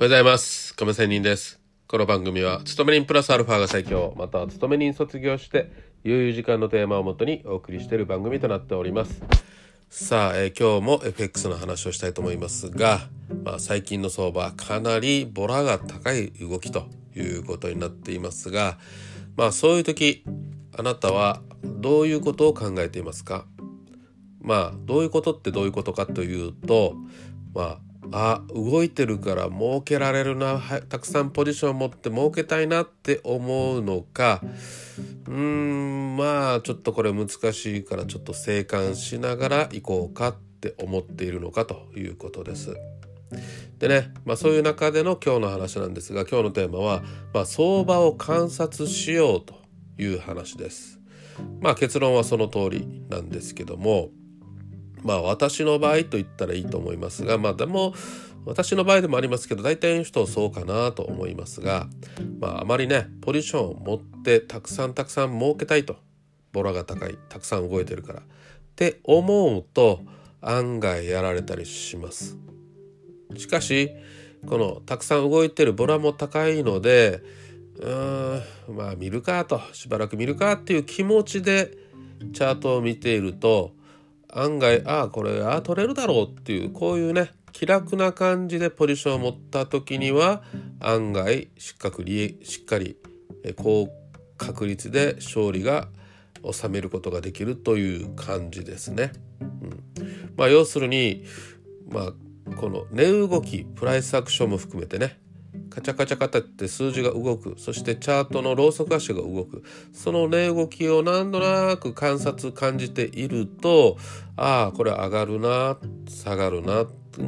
おはようございます。亀仙人です。この番組は、勤め人プラスアルファが最強、または勤め人卒業して、悠々時間のテーマをもとにお送りしている番組となっております。さあ、えー今日も FX の話をしたいと思いますが、まあ、最近の相場、かなりボラが高い動きということになっていますが、まあ、そういう時、あなたはどういうことを考えていますか？まあどういうことってどういうことかというとまああ動いてるから儲けられるなたくさんポジション持って儲けたいなって思うのかうーんまあちょっとこれ難しいからちょっと静観しながら行こうかって思っているのかということです。でね、まあ、そういう中での今日の話なんですが今日のテーマは、まあ、相場を観察しようという話です。まあ結論はその通りなんですけどもまあ私の場合と言ったらいいと思いますがまあでも私の場合でもありますけど大体の人はそうかなと思いますがまああまりねポジションを持ってたくさんたくさん儲けたいとボラが高いたくさん動いてるからって思うと案外やられたりします。しかしこのたくさん動いてるボラも高いのでうーんまあ見るかとしばらく見るかっていう気持ちでチャートを見ていると案外ああこれああ取れるだろうっていうこういうね気楽な感じでポジションを持った時には案外しっかりしっかり高確率で勝利が収めることができるという感じですね。うん、まあ要するにまあこの値動きプライスアクションも含めてねカチャカチャカチャって数字が動く。そしてチャートのローソク足が動く。その値動きをなんとなく観察感じているとああこれ上がるな下がるな。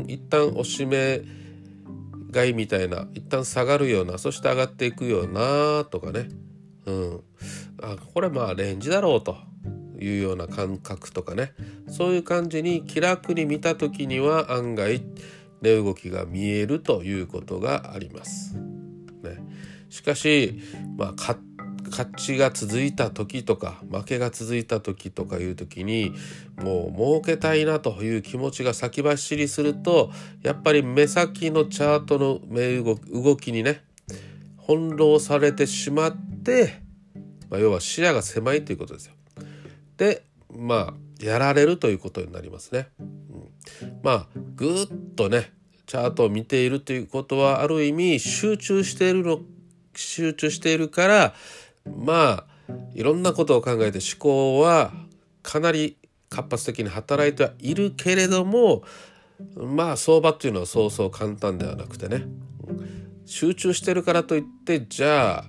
一旦押し目買いみたいな一旦下がるようなそして上がっていくようなとかね。うん。あこれまあレンジだろうというような感覚とかね。そういう感じに気楽に見た時には案外値動きが見えるということがあります。ね、しかし、まあ、勝ちが続いた時とか負けが続いた時とかいう時にもう儲けたいなという気持ちが先走りするとやっぱり目先のチャートの目動き動きにね翻弄されてしまって、まあ、要は視野が狭いということですよ。でまあやられるということになりますね。まあぐっとねチャートを見ているということはある意味集中しているの集中しているからまあいろんなことを考えて思考はかなり活発的に働いてはいるけれどもまあ相場っていうのはそうそう簡単ではなくてね。集中してるからといってじゃあ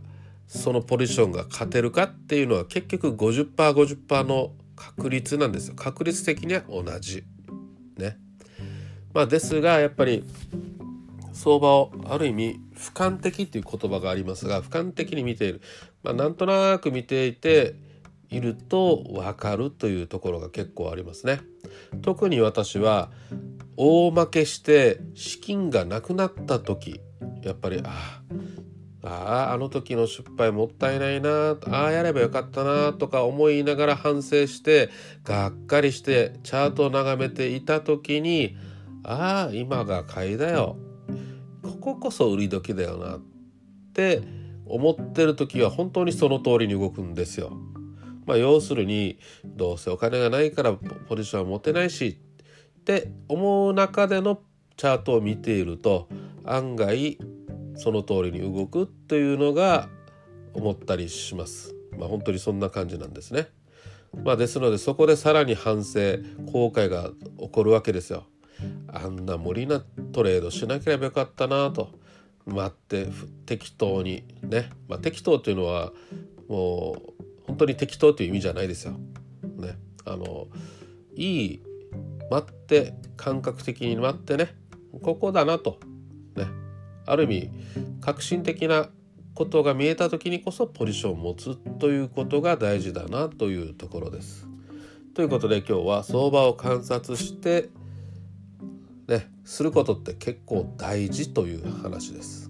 そのポジションが勝てるかっていうのは結局 50%50% の確率なんですよ。確率的には同じ。ね。まあですがやっぱり相場をある意味俯瞰的っていう言葉がありますが俯瞰的に見ている、まあ、なんとなく見ていていると分かるというところが結構ありますね。特に私は大負けして資金がなくなった時やっぱりあああああの時の失敗もったいないなああやればよかったなとか思いながら反省してがっかりしてチャートを眺めていた時にああ今が買いだよこここそ売り時だよなって思ってる時は本当にその通りに動くんですよ。まあ要するにどうせお金がないからポジションは持てないしって思う中でのチャートを見ていると案外その通りに動くというのが思ったりします。まあ本当にそんな感じなんですね。まあですのでそこでさらに反省後悔が起こるわけですよ。あんな無理なトレードしなければよかったなと待って適当にね、まあ、適当というのはもう本当に適当という意味じゃないですよ。ね、あのいい待って感覚的に待ってねここだなとねある意味革新的なことが見えた時にこそポジションを持つということが大事だなというところです。ということで今日は相場を観察してね、することって結構大事という話です。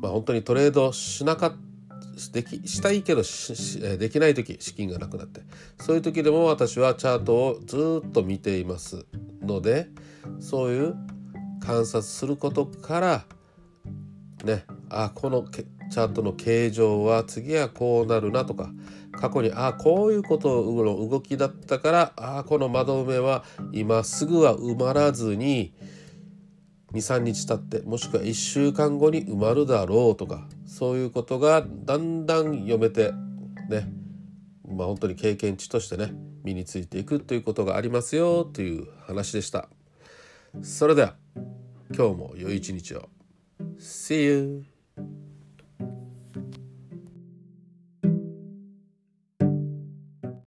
まあ本当にトレードしなかっできしたいけどできない時資金がなくなってそういう時でも私はチャートをずっと見ていますのでそういう観察することからねあこのチャートの形状は次はこうなるなとか過去にあこういうことの動きだったからあこの窓埋めは今すぐは埋まらずに23日経ってもしくは1週間後に埋まるだろうとかそういうことがだんだん読めてねまあ本当に経験値としてね身についていくということがありますよという話でした。それでは今日も良い一日を See you!